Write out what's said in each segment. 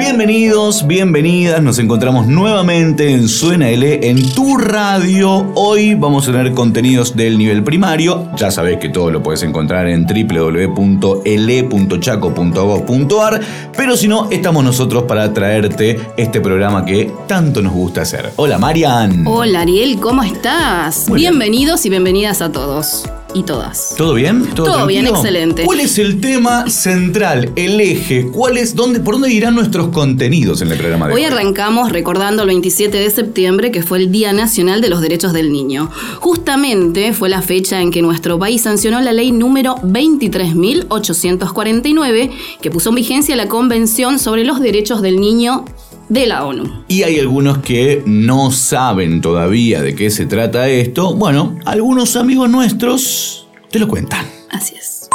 Bienvenidos, bienvenidas, nos encontramos nuevamente en Suena L en tu radio. Hoy vamos a tener contenidos del nivel primario. Ya sabes que todo lo puedes encontrar en www.l.chaco.gov.ar, pero si no, estamos nosotros para traerte este programa que tanto nos gusta hacer. Hola Marian. Hola Ariel, ¿cómo estás? Bienvenidos y bienvenidas a todos y todas. ¿Todo bien? ¿Todo, bien, excelente. ¿Cuál es el tema central, el eje? ¿Cuál es, dónde, ¿Por dónde irán nuestros contenidos en el programa de hoy? Hoy arrancamos recordando el 27 de septiembre, que fue el Día Nacional de los Derechos del Niño. Justamente fue la fecha en que nuestro país sancionó la ley número 23.849, que puso en vigencia la Convención sobre los Derechos del Niño de la ONU. Y hay algunos que no saben todavía de qué se trata esto. Bueno, algunos amigos nuestros te lo cuentan. Así es.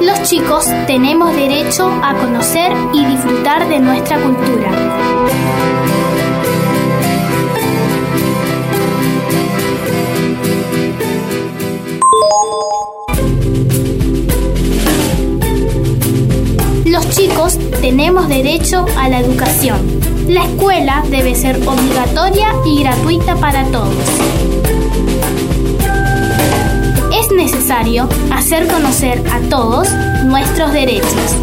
Los chicos tenemos derecho a conocer y disfrutar de nuestra cultura. Chicos tenemos derecho a la educación. La escuela debe ser obligatoria y gratuita para todos. Es necesario hacer conocer a todos nuestros derechos.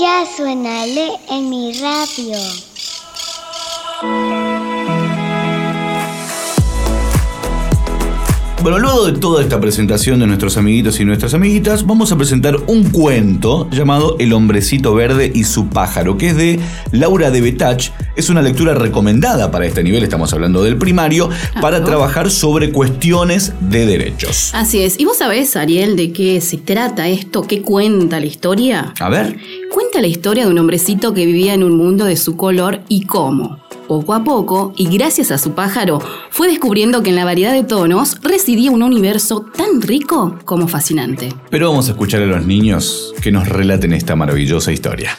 Ya suenale en mi radio. Bueno, luego de toda esta presentación de nuestros amiguitos y nuestras amiguitas, vamos a presentar un cuento llamado El hombrecito verde y su pájaro, que es de Laura de Betach. Es una lectura recomendada para este nivel, estamos hablando del primario, para trabajar sobre cuestiones de derechos. Así es. ¿Y vos sabés, Ariel, de qué se trata esto? ¿Qué cuenta la historia? A ver. Cuenta la historia de un hombrecito que vivía en un mundo de su color y cómo poco a poco, y gracias a su pájaro, fue descubriendo que en la variedad de tonos residía un universo tan rico como fascinante. Pero vamos a escuchar a los niños que nos relaten esta maravillosa historia.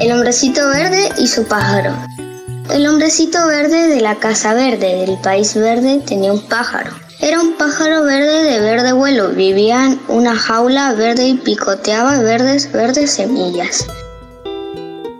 El hombrecito verde y su pájaro. El hombrecito verde de la casa verde del país verde tenía un pájaro. Era un pájaro verde de verde vuelo, vivía en una jaula verde y picoteaba verdes, verdes semillas.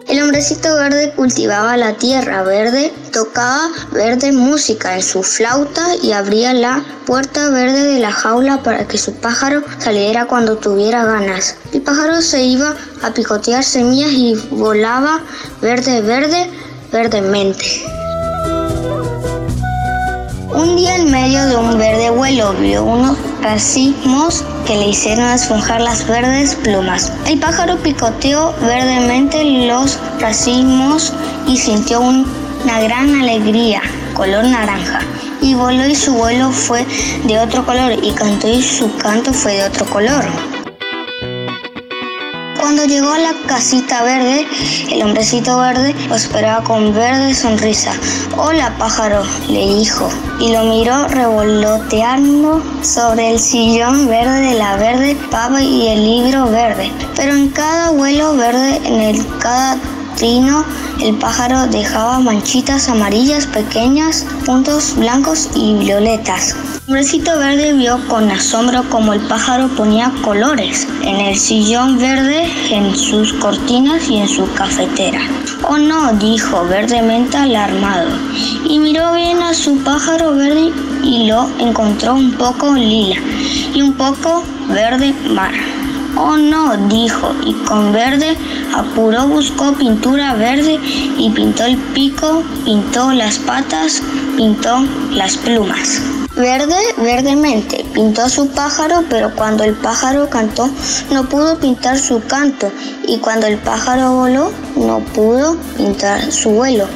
El hombrecito verde cultivaba la tierra verde, tocaba verde música en su flauta y abría la puerta verde de la jaula para que su pájaro saliera cuando tuviera ganas. El pájaro se iba a picotear semillas y volaba verde, verde, verdemente. Un día en medio de un verde vuelo vio unos racimos que le hicieron esponjar las verdes plumas. El pájaro picoteó verdemente los racimos y sintió una gran alegría, color naranja. Y voló y su vuelo fue de otro color y cantó y su canto fue de otro color. Cuando llegó a la casita verde, el hombrecito verde lo esperaba con verde sonrisa. Hola pájaro, le dijo, y lo miró revoloteando sobre el sillón verde de la verde pava y el libro verde. Pero en cada vuelo verde, en el cada el pájaro dejaba manchitas amarillas pequeñas, puntos blancos y violetas. El hombrecito verde vio con asombro cómo el pájaro ponía colores en el sillón verde, en sus cortinas y en su cafetera. Oh no, dijo verdemente alarmado, y miró bien a su pájaro verde y lo encontró un poco lila y un poco verde mar. Oh no, dijo, y con verde apuró, buscó pintura verde y pintó el pico, pintó las patas, pintó las plumas. Verde, verdemente, pintó a su pájaro, pero cuando el pájaro cantó no pudo pintar su canto, y cuando el pájaro voló no pudo pintar su vuelo.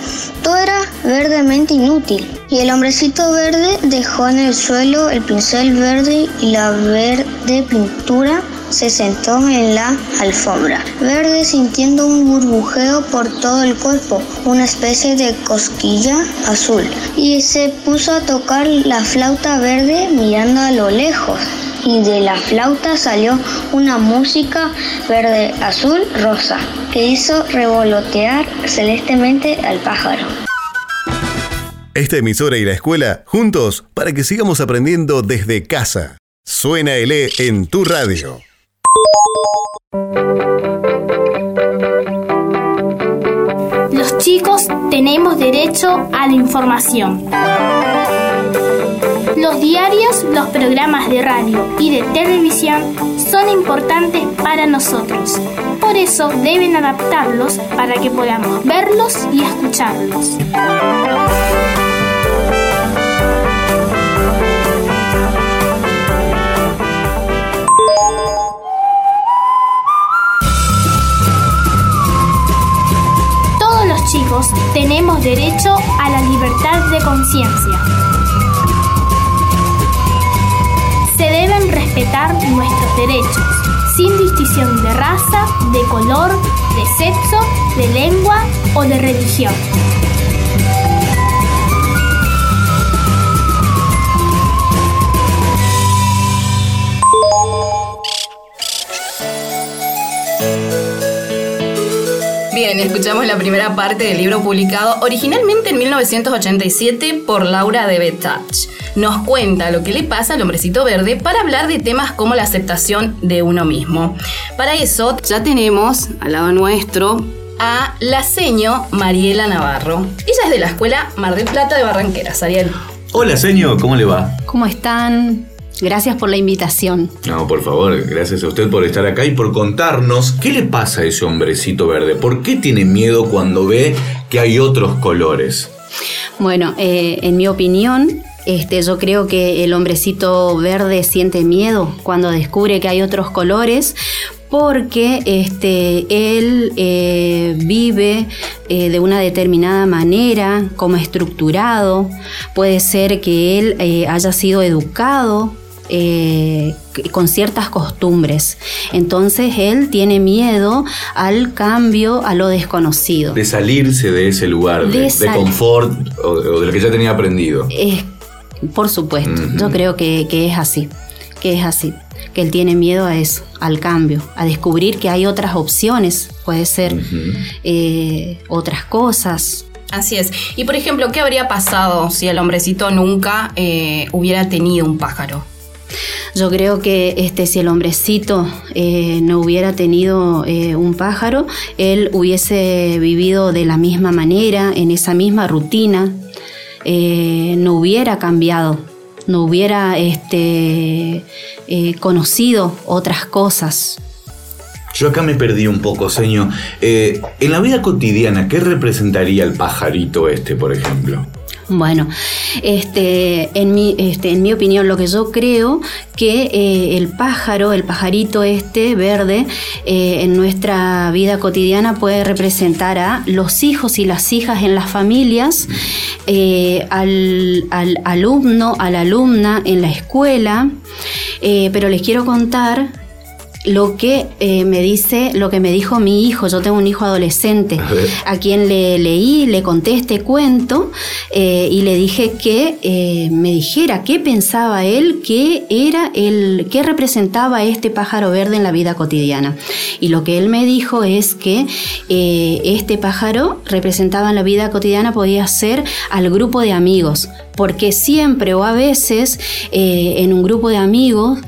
Todo era verdemente inútil. Y el hombrecito verde dejó en el suelo el pincel verde y la verde pintura se sentó en la alfombra, verde sintiendo un burbujeo por todo el cuerpo, una especie de cosquilla azul, y se puso a tocar la flauta verde mirando a lo lejos. Y de la flauta salió una música verde, azul, rosa, que hizo revolotear celestemente al pájaro. Esta emisora y la escuela, juntos para que sigamos aprendiendo desde casa. Suena el E en tu radio. Los chicos tenemos derecho a la información. Los diarios, los programas de radio y de televisión son importantes para nosotros. Por eso deben adaptarlos para que podamos verlos y escucharlos. Tenemos derecho a la libertad de conciencia. Se deben respetar nuestros derechos, sin distinción de raza, de color, de sexo, de lengua o de religión. Bien, escuchamos la primera parte del libro publicado originalmente en 1987 por Laura de Betach. Nos cuenta lo que le pasa al hombrecito verde para hablar de temas como la aceptación de uno mismo. Para eso ya tenemos al lado nuestro a la seño Mariela Navarro. Ella es de la escuela Mar del Plata de Barranqueras, Ariel. Hola, señor, ¿cómo le va? ¿Cómo están? Gracias por la invitación. No, por favor, gracias a usted por estar acá y por contarnos qué le pasa a ese hombrecito verde. ¿Por qué tiene miedo cuando ve que hay otros colores? Bueno, eh, en mi opinión, este, yo creo que el hombrecito verde siente miedo cuando descubre que hay otros colores porque este, él eh, vive eh, de una determinada manera, como estructurado, puede ser que él eh, haya sido educado eh, con ciertas costumbres. Entonces él tiene miedo al cambio, a lo desconocido. De salirse de ese lugar, de, De de sal- confort o, o de lo que ya tenía aprendido. Es- por supuesto, yo creo que, que es así, que es así, que él tiene miedo a eso, al cambio, a descubrir que hay otras opciones, puede ser eh, otras cosas. Así es. Y por ejemplo, ¿qué habría pasado si el hombrecito nunca eh, hubiera tenido un pájaro? Yo creo que este, si el hombrecito eh, no hubiera tenido eh, un pájaro, él hubiese vivido de la misma manera, en esa misma rutina, eh, no hubiera cambiado, no hubiera este, conocido otras cosas. Yo acá me perdí un poco, señor. En la vida cotidiana, ¿qué representaría el pajarito este, por ejemplo? Bueno, este, en, mi, este, en mi opinión, lo que yo creo que eh, el pájaro, el pajarito este verde, eh, en nuestra vida cotidiana puede representar a los hijos y las hijas en las familias, eh, al, al alumno, a la alumna en la escuela, pero les quiero contar lo que eh, me dice, lo que me dijo mi hijo. Yo tengo un hijo adolescente a, quien le leí, le conté este cuento eh, y le dije que eh, me dijera qué pensaba él, qué era el, qué representaba este pájaro verde en la vida cotidiana. Y lo que él me dijo es que este pájaro representaba en la vida cotidiana podía ser al grupo de amigos, porque siempre o a veces en un grupo de amigos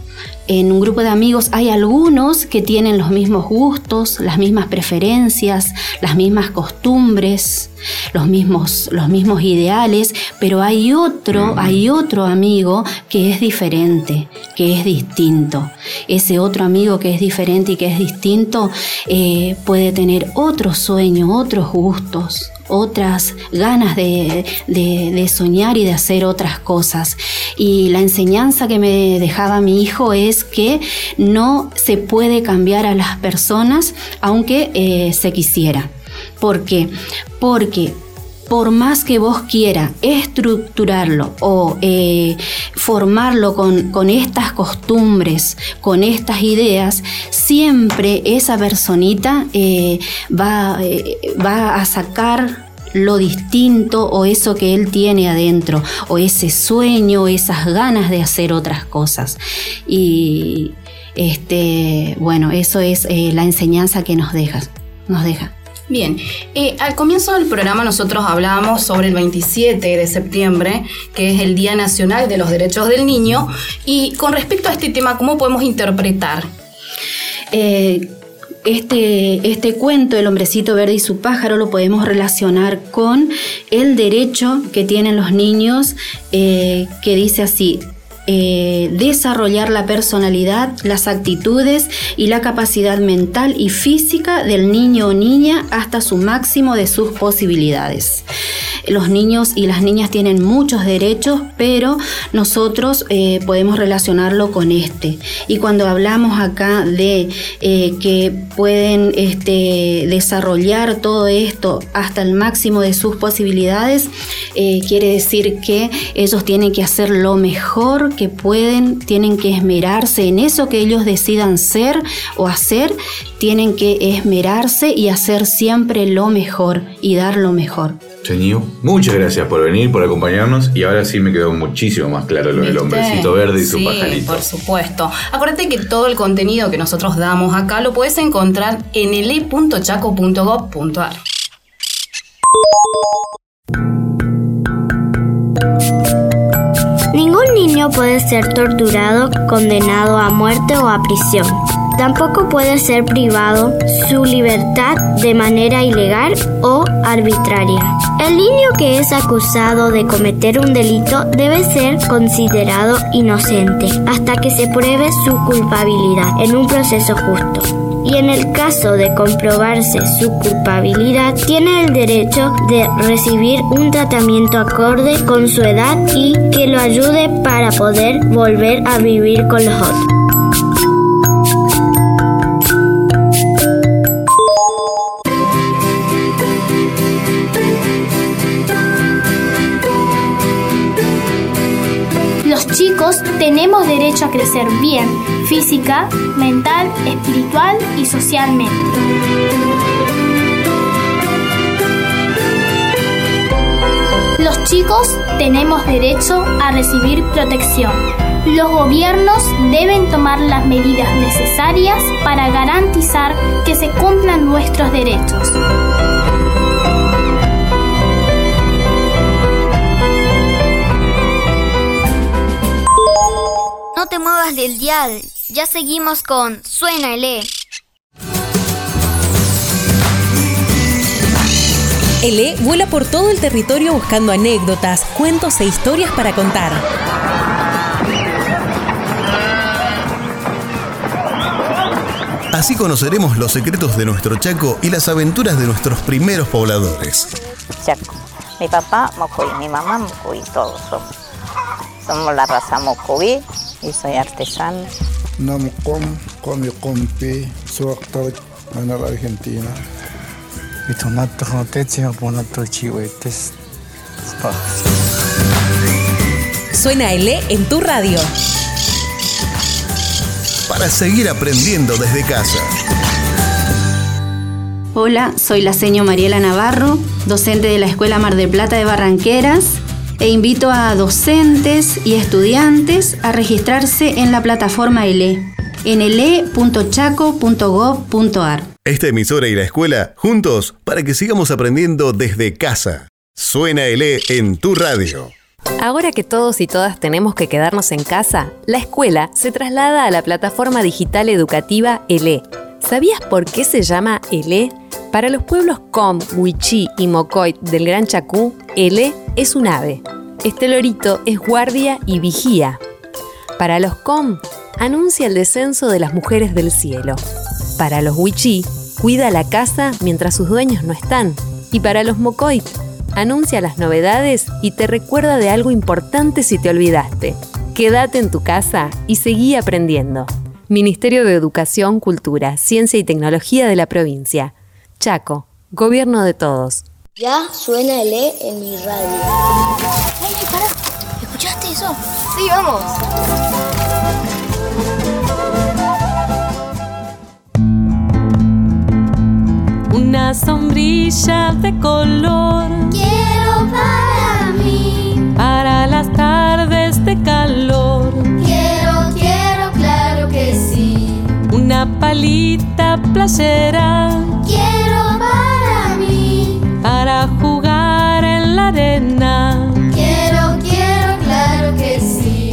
en un grupo de amigos hay algunos que tienen los mismos gustos, las mismas preferencias, las mismas costumbres, los mismos, los mismos ideales, pero hay otro, hay otro amigo que es diferente, que es distinto. Ese otro amigo que es diferente y que es distinto eh, puede tener otro sueño, otros gustos, otras ganas de, soñar y de hacer otras cosas. Y la enseñanza que me dejaba mi hijo es que no se puede cambiar a las personas aunque eh, se quisiera. ¿Por qué? Porque por más que vos quiera estructurarlo o eh, formarlo con, estas costumbres, con estas ideas, siempre esa personita eh, va, eh, va a sacar lo distinto o eso que él tiene adentro, o ese sueño, esas ganas de hacer otras cosas. Y este, bueno, eso es la enseñanza que nos nos deja. Bien, eh, al comienzo del programa nosotros hablábamos sobre el 27 de septiembre, que es el Día Nacional de los Derechos del Niño, y con respecto a este tema, ¿cómo podemos interpretar? Eh, este, este cuento, El hombrecito verde y su pájaro, lo podemos relacionar con el derecho que tienen los niños, eh, que dice así, eh, desarrollar la personalidad, las actitudes y la capacidad mental y física del niño o niña hasta su máximo de sus posibilidades. Los niños y las niñas tienen muchos derechos, pero nosotros eh, podemos relacionarlo con este. Y cuando hablamos acá de eh, que pueden este, desarrollar todo esto hasta el máximo de sus posibilidades, quiere decir que ellos tienen que hacer lo mejor que pueden, tienen que esmerarse en eso que ellos decidan ser o hacer, tienen que esmerarse y hacer siempre lo mejor y dar lo mejor. Señor, muchas gracias por venir, por acompañarnos y ahora sí me quedó muchísimo más claro lo del hombrecito verde y su pajarito. Por supuesto. Acuérdate que todo el contenido que nosotros damos acá lo puedes encontrar en ele.chaco.gov.ar. puede ser torturado, condenado a muerte o a prisión. Tampoco puede ser privado su libertad de manera ilegal o arbitraria. El niño que es acusado de cometer un delito debe ser considerado inocente hasta que se pruebe su culpabilidad en un proceso justo y en el caso de comprobarse su culpabilidad tiene el derecho de recibir un tratamiento acorde con su edad y que lo ayude para poder volver a vivir con los otros. Los chicos tenemos derecho a crecer bien física, mental, espiritual y socialmente. Los chicos tenemos derecho a recibir protección. Los gobiernos deben tomar las medidas necesarias para garantizar que se cumplan nuestros derechos. No te muevas del dial, ya seguimos con Suena el E. El E vuela por todo el territorio buscando anécdotas, cuentos e historias para contar. Así conoceremos los secretos de nuestro Chaco y las aventuras de nuestros primeros pobladores. Chaco. Mi papá, Mocoy, mi mamá, Mocoy, todos somos. Somos la raza Mocoy y soy artesano. Namcom, come compi, actor en la Argentina. Y tomate joteche, ponato chihuetes. Suena L en tu radio. para seguir aprendiendo desde casa. Hola, soy la seño Mariela Navarro, docente de la Escuela Mar del Plata de Barranqueras e invito a docentes y estudiantes a registrarse en la plataforma ELE en ele.chaco.gov.ar. Esta emisora y la escuela juntos para que sigamos aprendiendo desde casa. Suena ELE en tu radio. Ahora que todos y todas tenemos que quedarnos en casa, la escuela se traslada a la plataforma digital educativa ELE. ¿Sabías por qué se llama ELE? Para los pueblos Com, Huichí y Mocoit del Gran Chacú, ELE es un ave. Este lorito es guardia y vigía. Para los Com, anuncia el descenso de las mujeres del cielo. Para los Huichí, cuida la casa mientras sus dueños no están. Y para los Mocoit, anuncia las novedades y te recuerda de algo importante si te olvidaste. Quédate en tu casa y seguí aprendiendo. Ministerio de Educación, Cultura, Ciencia y Tecnología de la provincia. Chaco, Gobierno de Todos. Ya suena el E en mi radio. ¡Ey, pará! ¿Escuchaste eso? Sí, vamos. Una sombrilla de color Quiero para mí. para las tardes de calor. Quiero, quiero, claro que sí. Una palita playera Quiero para mí. para jugar en la arena. Quiero, quiero, claro que sí.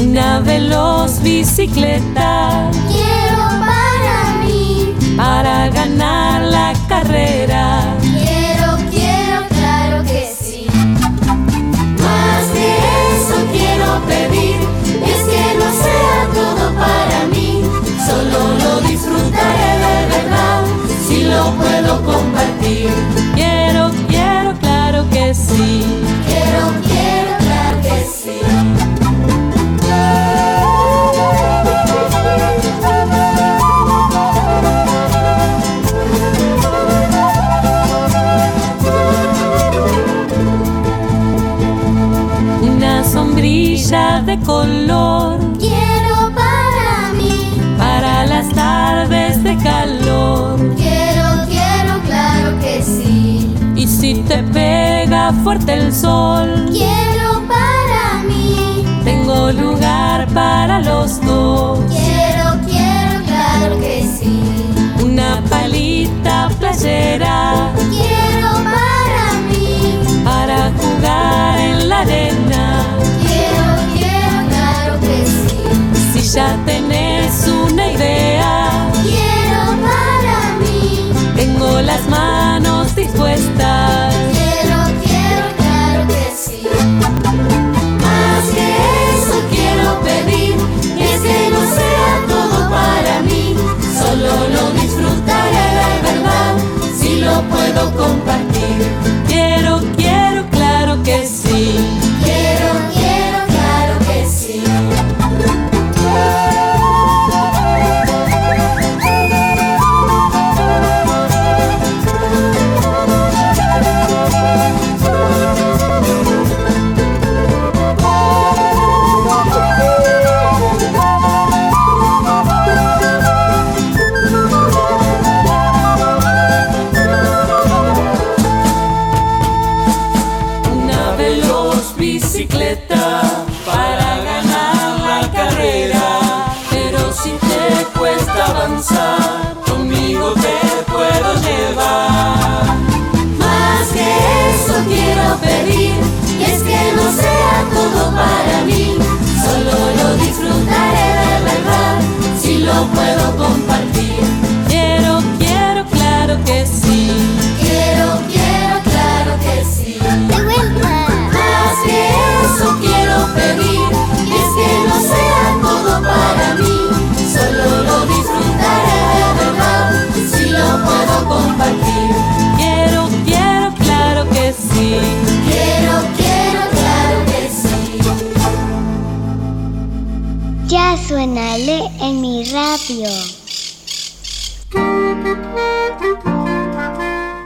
Una veloz bicicleta Quiero para mí. para ganar la carrera. Quiero, quiero, claro que sí. Más que eso quiero pedir, si lo puedo compartir. Quiero, quiero, claro que sí. Quiero, quiero, claro que sí. Una sombrilla de color de calor. Quiero, quiero, claro que sí. Y si te pega fuerte el sol, Quiero para mí. tengo lugar para los dos. Quiero, quiero, claro que sí. Una palita playera Quiero para mí. para jugar en la arena. Quiero, quiero, claro que sí. Si ya tenés una idea,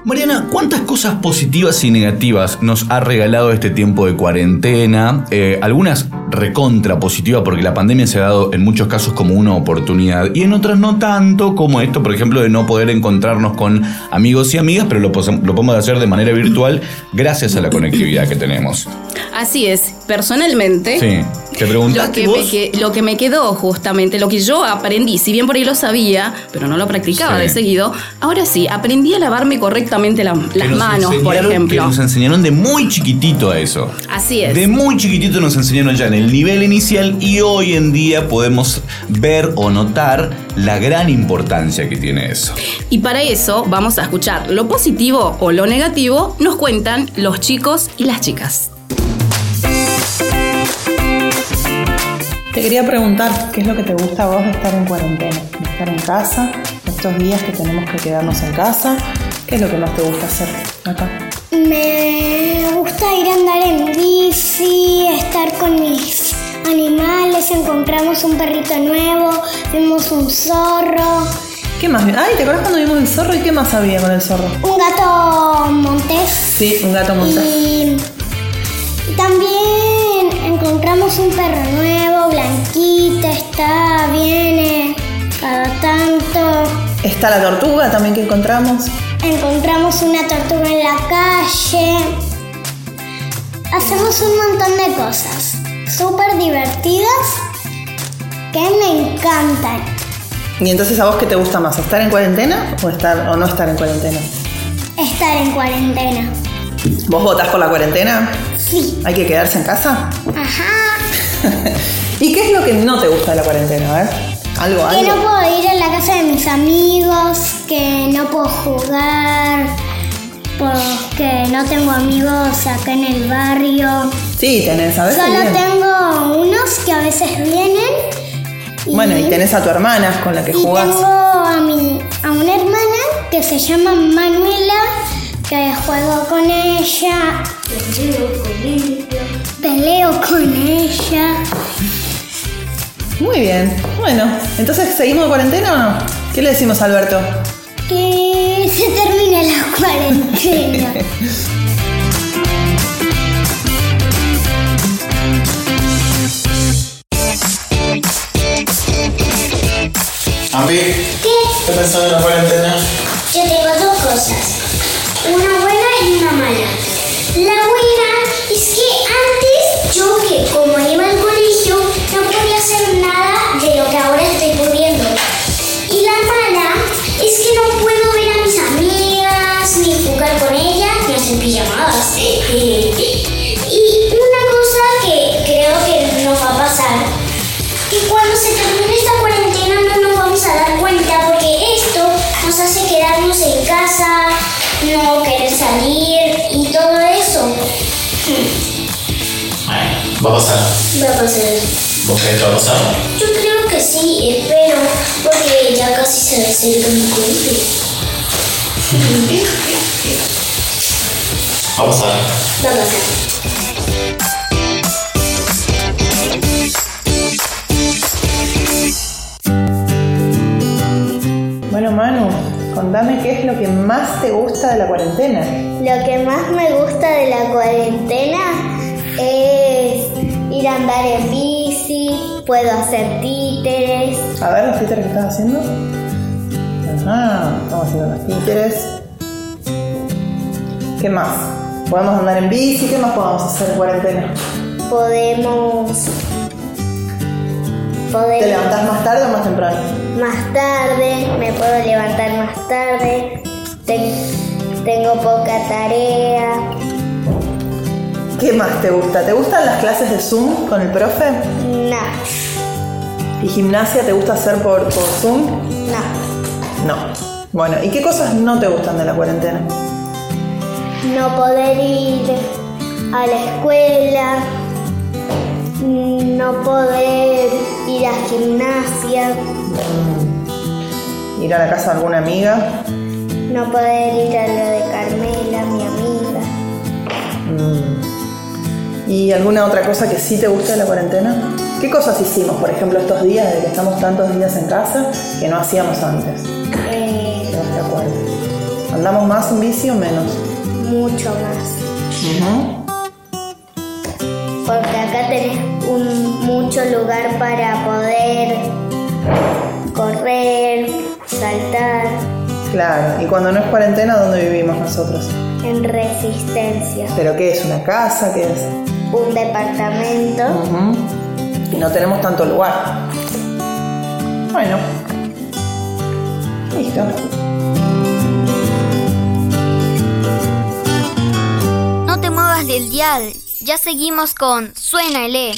Mariana, ¿cuántas cosas positivas y negativas nos ha regalado este tiempo de cuarentena? Eh, algunas recontra positivas porque la pandemia se ha dado en muchos casos como una oportunidad y en otras no tanto como esto, por ejemplo, de no poder encontrarnos con amigos y amigas, pero lo, lo podemos hacer de manera virtual gracias a la conectividad que tenemos. Así es, personalmente. Sí, te Lo preguntaste que, me, vos. lo que me quedó justamente, lo que yo aprendí, si bien por ahí lo sabía, pero no lo practicaba Sí. de seguido, ahora sí, aprendí a lavarme correctamente la- las nos manos, por Que ejemplo. nos enseñaron de muy chiquitito a eso. Así es. De muy chiquitito nos enseñaron ya en el nivel inicial y hoy en día podemos ver o notar la gran importancia que tiene eso. Y para eso vamos a escuchar lo positivo o lo negativo, nos cuentan los chicos y las chicas. Te quería preguntar, ¿qué es lo que te gusta a vos de estar en cuarentena? De estar en casa, estos días que tenemos que quedarnos en casa, ¿qué es lo que más te gusta hacer acá? Me gusta ir a andar en bici, estar con mis animales, encontramos un perrito nuevo, vimos un zorro, ¿Qué más? Ay, ¿te acuerdas cuando vimos el zorro y qué más había con el zorro? un gato montés Sí, un gato montés. y también encontramos un perro nuevo, blanquita, está, viene cada tanto. Está la tortuga también que encontramos. Encontramos una tortuga en la calle. Hacemos un montón de cosas súper divertidas que me encantan. ¿Y entonces a vos qué te gusta más? ¿Estar en cuarentena o, estar, o no estar en cuarentena? Estar en cuarentena. ¿Vos votás por la cuarentena? Sí. ¿Hay que quedarse en casa? Ajá. ¿Y qué es lo que no te gusta de la cuarentena? A ver, algo, Que no puedo ir a la casa de mis amigos, que no puedo jugar, porque no tengo amigos acá en el barrio. Sí, tenés, a veces Solo bien. tengo unos que a veces vienen. Bueno, y tenés a tu hermana con la que Y jugás. tengo a, mi, a una hermana que se llama Manuela, que juego con ella. Peleo con ella. Peleo con ella. Muy bien. Bueno, entonces, ¿seguimos de cuarentena o no? ¿Qué le decimos a Alberto? Que se termine la cuarentena. Ampi, ¿qué pensás de la cuarentena? Yo tengo dos cosas. Una buena y una mala. La buena es que antes yo que como iba al de lo que ahora casi se acerca mi cumple. Va a. Bueno, Manu, contame qué es lo que más te gusta de la cuarentena. Lo que más me gusta de la cuarentena es ir a andar en bici, puedo hacer títeres. A ver, los títeres que estás haciendo. Ajá, estamos haciendo los títeres. ¿Qué más? Podemos andar en bici, ¿qué más podemos hacer en cuarentena? Podemos. ¿Te Podemos. levantás más tarde o más temprano? Más tarde, me puedo levantar más tarde. Ten- tengo poca tarea. ¿Qué más te gusta? ¿Te gustan las clases de Zoom con el profe? No, ¿Y gimnasia te gusta hacer por, por Zoom? no. No. Bueno, ¿y qué cosas no te gustan de la cuarentena? No poder ir a la escuela. No poder ir a gimnasia. ¿Ir a la casa de alguna amiga? No poder ir a lo de Carmela, mi amiga. Mm. ¿Y alguna otra cosa que sí te gusta de la cuarentena? ¿Qué cosas hicimos, por ejemplo, estos días de que estamos tantos días en casa que no hacíamos antes? Te acuerdas. ¿Andamos más en bici o menos? Mucho más. Porque acá tenés un, mucho lugar para poder correr, saltar. Claro, y cuando no es cuarentena, ¿dónde vivimos nosotros? En resistencia. ¿Pero qué es? ¿Una casa? ¿Qué es? Un departamento. Y no tenemos tanto lugar. Bueno. Listo. Del dial. Ya seguimos con Suena el E.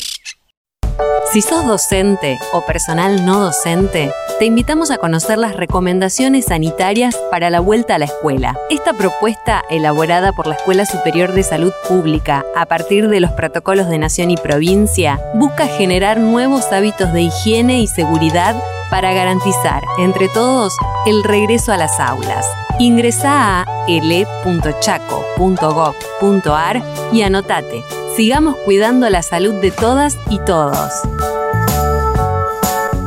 Si sos docente o personal no docente, te invitamos a conocer las recomendaciones sanitarias para la vuelta a la escuela. Esta propuesta, elaborada por la Escuela Superior de Salud Pública a partir de los protocolos de nación y provincia, busca generar nuevos hábitos de higiene y seguridad para garantizar, entre todos, el regreso a las aulas. Ingresa a ele.chaco.gov.ar y anotate. Sigamos cuidando la salud de todas y todos.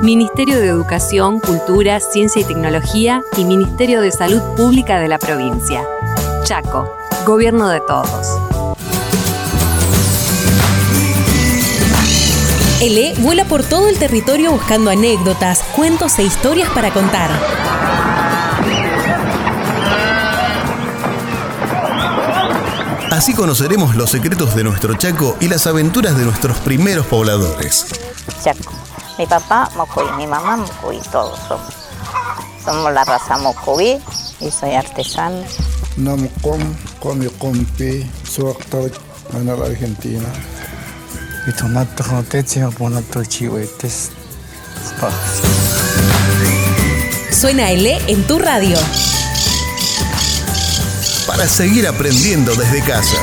Ministerio de Educación, Cultura, Ciencia y Tecnología y Ministerio de Salud Pública de la provincia. Chaco, Gobierno de todos. ELE vuela por todo el territorio buscando anécdotas, cuentos e historias para contar. Así conoceremos los secretos de nuestro Chaco y las aventuras de nuestros primeros pobladores. Chaco. Mi papá Mocuí, mi mamá Mocuí, todos somos. Somos la raza Mocuí y soy artesano. Namcom, Comi Compi, Suactor, en la Argentina. Y tomato joteche, ponato chihuetes. Suena ELE en tu radio. Para seguir aprendiendo desde casa.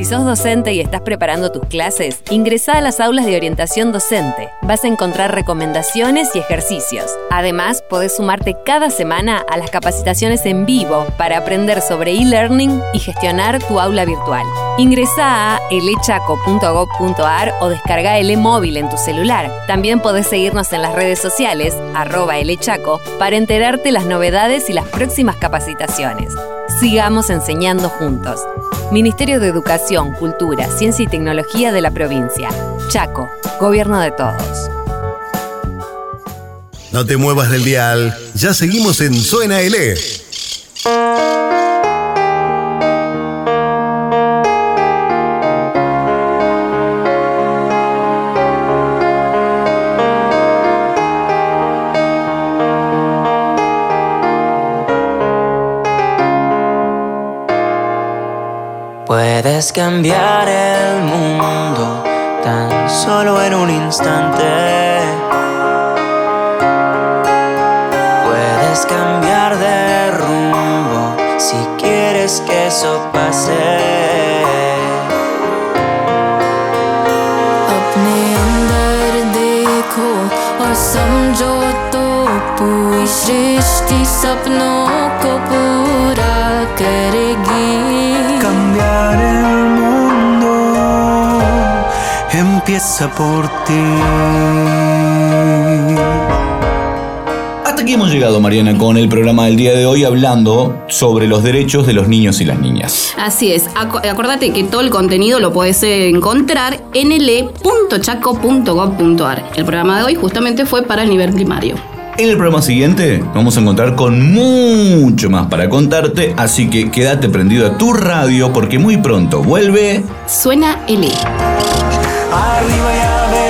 Si sos docente y estás preparando tus clases, ingresa a las aulas de orientación docente. Vas a encontrar recomendaciones y ejercicios. Además, podés sumarte cada semana a las capacitaciones en vivo para aprender sobre e-learning y gestionar tu aula virtual. Ingresa a elechaco.gov.ar o descarga el móvil en tu celular. También podés seguirnos en las redes sociales, arroba elechaco, para enterarte las novedades y las próximas capacitaciones. Sigamos enseñando juntos. Ministerio de Educación, Cultura, Ciencia y Tecnología de la provincia. Chaco, Gobierno de todos. No te muevas del dial, ya seguimos en Suena Ele. Puedes cambiar el mundo tan solo en un instante. Puedes cambiar de rumbo si quieres que eso pase. अपने अंदर देखो और समझो तो पूरी सृष्टि सपनों को पूरा करेगी empieza por ti. Hasta aquí hemos llegado, Mariana, con el programa del día de hoy hablando sobre los derechos de los niños y las niñas. Así es, Acu- acordate que todo el contenido lo podés encontrar en ele.chaco.gov.ar. El programa de hoy justamente fue para el nivel primario. En el programa siguiente vamos a encontrar con mucho más para contarte, así que quédate prendido a tu radio porque muy pronto vuelve Suena ele. arriba ya ves.